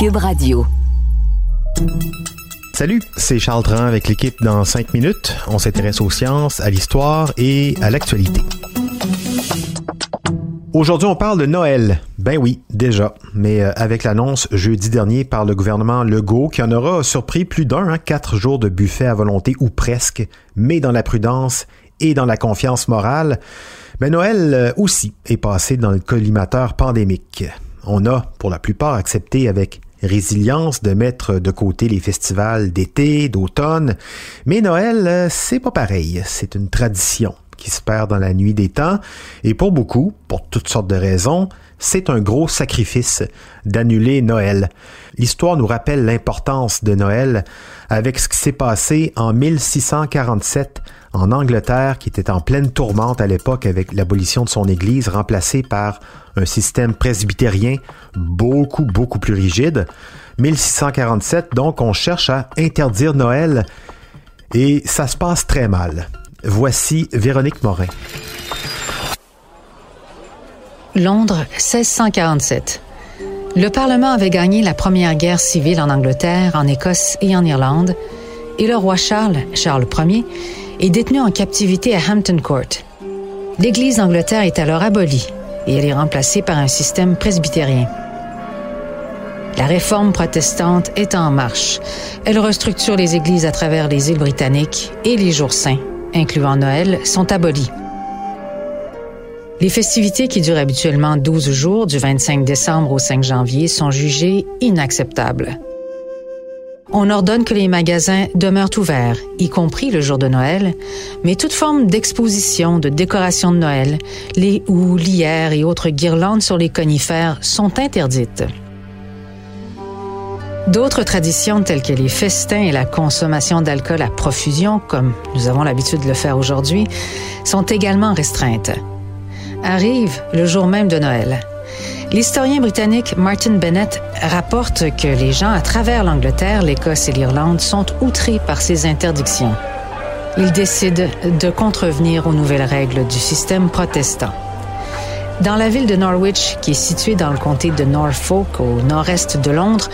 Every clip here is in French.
Cube Radio. Salut, c'est Charles Tran avec l'équipe dans 5 minutes. On s'intéresse aux sciences, à l'histoire et à l'actualité. Aujourd'hui, on parle de Noël. Ben oui, déjà. Mais euh, avec l'annonce jeudi dernier par le gouvernement Legault qui en aura surpris plus d'un, hein, quatre jours de buffet à volonté ou presque, mais dans la prudence et dans la confiance morale, ben Noël euh, aussi est passé dans le collimateur pandémique. On a, pour la plupart, accepté avec résilience de mettre de côté les festivals d'été, d'automne. Mais Noël, euh, c'est pas pareil. C'est une tradition qui se perd dans la nuit des temps. Et pour beaucoup, pour toutes sortes de raisons, c'est un gros sacrifice d'annuler Noël. L'histoire nous rappelle l'importance de Noël avec ce qui s'est passé en 1647 en Angleterre, qui était en pleine tourmente à l'époque avec l'abolition de son Église, remplacée par un système presbytérien beaucoup, beaucoup plus rigide. 1647, donc on cherche à interdire Noël et ça se passe très mal. Voici Véronique Morin. Londres, 1647. Le Parlement avait gagné la première guerre civile en Angleterre, en Écosse et en Irlande, et le roi Charles, Charles Ier, est détenu en captivité à Hampton Court. L'Église d'Angleterre est alors abolie et elle est remplacée par un système presbytérien. La réforme protestante est en marche. Elle restructure les églises à travers les îles britanniques et les jours saints, incluant Noël, sont abolis. Les festivités qui durent habituellement 12 jours, du 25 décembre au 5 janvier, sont jugées inacceptables. On ordonne que les magasins demeurent ouverts, y compris le jour de Noël, mais toute forme d'exposition, de décoration de Noël, les houes, lierres et autres guirlandes sur les conifères sont interdites. D'autres traditions telles que les festins et la consommation d'alcool à profusion, comme nous avons l'habitude de le faire aujourd'hui, sont également restreintes. Arrive le jour même de Noël. L'historien britannique Martin Bennett rapporte que les gens à travers l'Angleterre, l'Écosse et l'Irlande sont outrés par ces interdictions. Il décide de contrevenir aux nouvelles règles du système protestant. Dans la ville de Norwich, qui est située dans le comté de Norfolk, au nord-est de Londres,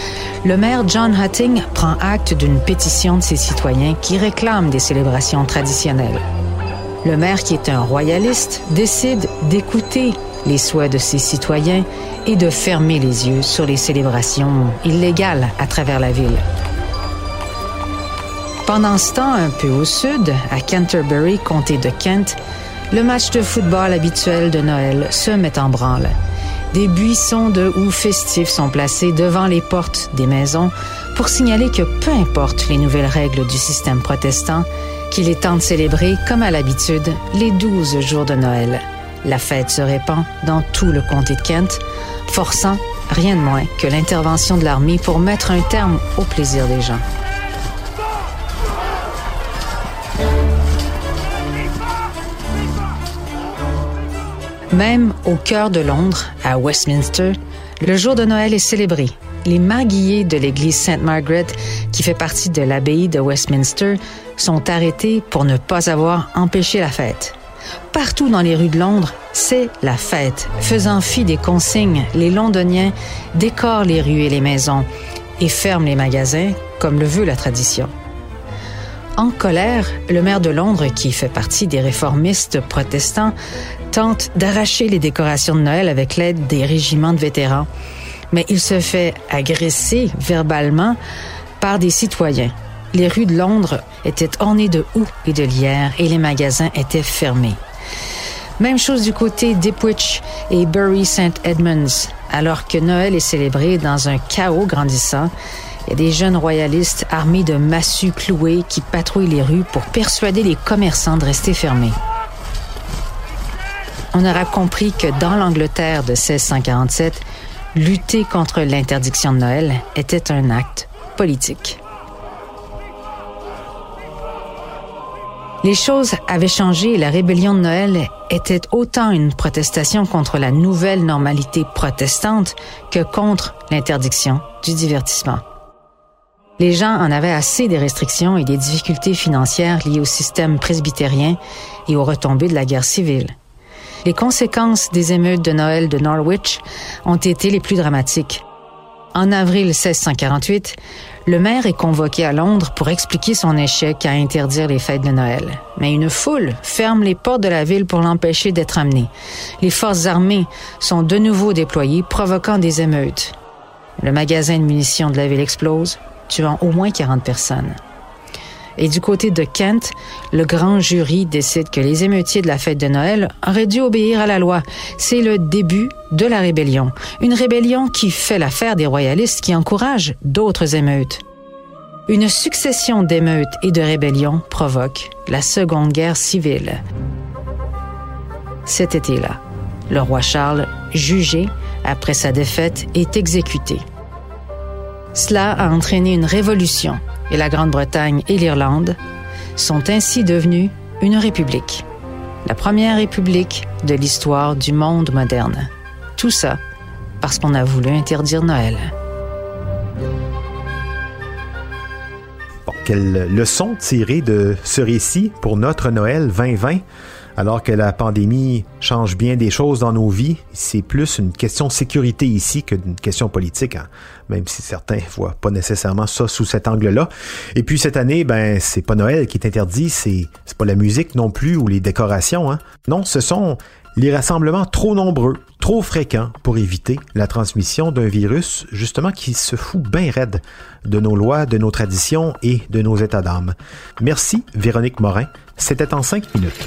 le maire John Hutting prend acte d'une pétition de ses citoyens qui réclament des célébrations traditionnelles. Le maire, qui est un royaliste, décide d'écouter les souhaits de ses citoyens et de fermer les yeux sur les célébrations illégales à travers la ville. Pendant ce temps, un peu au sud, à Canterbury, comté de Kent, le match de football habituel de Noël se met en branle. Des buissons de houes festifs sont placés devant les portes des maisons pour signaler que peu importe les nouvelles règles du système protestant, qu'il est temps de célébrer, comme à l'habitude, les douze jours de Noël. La fête se répand dans tout le comté de Kent, forçant rien de moins que l'intervention de l'armée pour mettre un terme au plaisir des gens. Même au cœur de Londres, à Westminster, le jour de Noël est célébré. Les marguilliers de l'église Sainte Margaret, qui fait partie de l'abbaye de Westminster, sont arrêtés pour ne pas avoir empêché la fête. Partout dans les rues de Londres, c'est la fête. Faisant fi des consignes, les Londoniens décorent les rues et les maisons et ferment les magasins comme le veut la tradition. En colère, le maire de Londres, qui fait partie des réformistes protestants, tente d'arracher les décorations de Noël avec l'aide des régiments de vétérans. Mais il se fait agresser verbalement par des citoyens. Les rues de Londres étaient ornées de houx et de lierre et les magasins étaient fermés. Même chose du côté d'Ipwich et Bury St. Edmunds. Alors que Noël est célébré dans un chaos grandissant, il y a des jeunes royalistes armés de massues clouées qui patrouillent les rues pour persuader les commerçants de rester fermés. On aura compris que dans l'Angleterre de 1647, lutter contre l'interdiction de Noël était un acte politique. Les choses avaient changé et la rébellion de Noël était autant une protestation contre la nouvelle normalité protestante que contre l'interdiction du divertissement. Les gens en avaient assez des restrictions et des difficultés financières liées au système presbytérien et aux retombées de la guerre civile. Les conséquences des émeutes de Noël de Norwich ont été les plus dramatiques. En avril 1648, le maire est convoqué à Londres pour expliquer son échec à interdire les fêtes de Noël. Mais une foule ferme les portes de la ville pour l'empêcher d'être amené. Les forces armées sont de nouveau déployées, provoquant des émeutes. Le magasin de munitions de la ville explose, tuant au moins 40 personnes. Et du côté de Kent, le grand jury décide que les émeutiers de la fête de Noël auraient dû obéir à la loi. C'est le début de la rébellion. Une rébellion qui fait l'affaire des royalistes qui encouragent d'autres émeutes. Une succession d'émeutes et de rébellions provoque la Seconde Guerre civile. Cet été-là, le roi Charles, jugé après sa défaite, est exécuté. Cela a entraîné une révolution et la Grande-Bretagne et l'Irlande sont ainsi devenus une république. La première république de l'histoire du monde moderne. Tout ça parce qu'on a voulu interdire Noël. Quelle leçon tirer de ce récit pour notre Noël 2020? Alors que la pandémie change bien des choses dans nos vies, c'est plus une question de sécurité ici que d'une question politique, hein. même si certains voient pas nécessairement ça sous cet angle-là. Et puis cette année, ben c'est pas Noël qui est interdit, c'est c'est pas la musique non plus ou les décorations. Hein. Non, ce sont les rassemblements trop nombreux, trop fréquents pour éviter la transmission d'un virus justement qui se fout bien raide de nos lois, de nos traditions et de nos états d'âme. Merci Véronique Morin. C'était en cinq minutes.